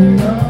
Yeah.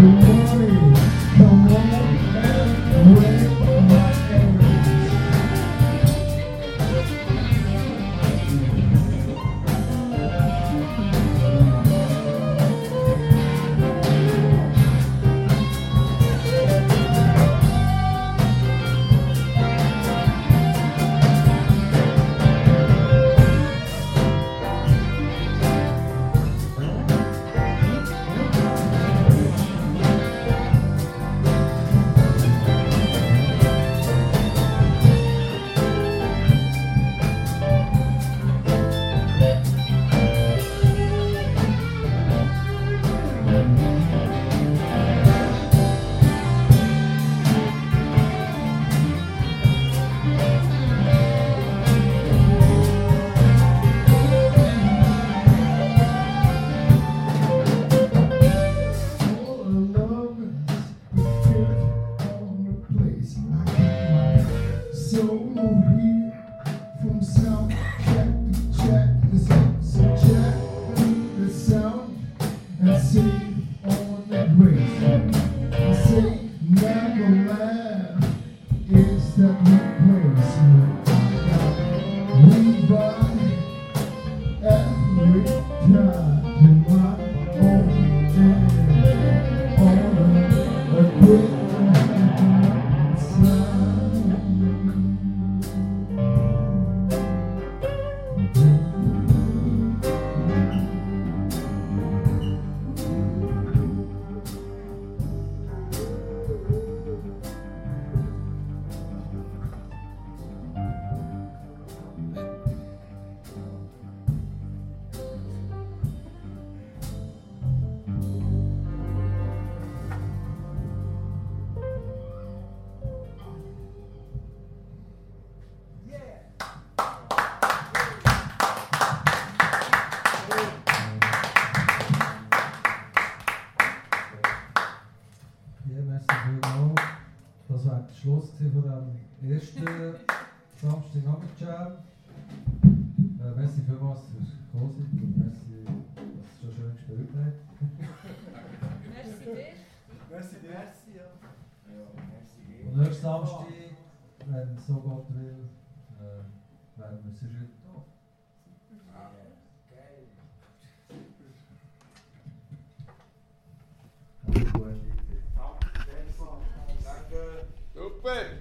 Thank you. Amen. Merci, merci. Ja, merci. Und nächsten Samstag, wenn es so Gott will, äh, werden wir sie ah, schütten. Super!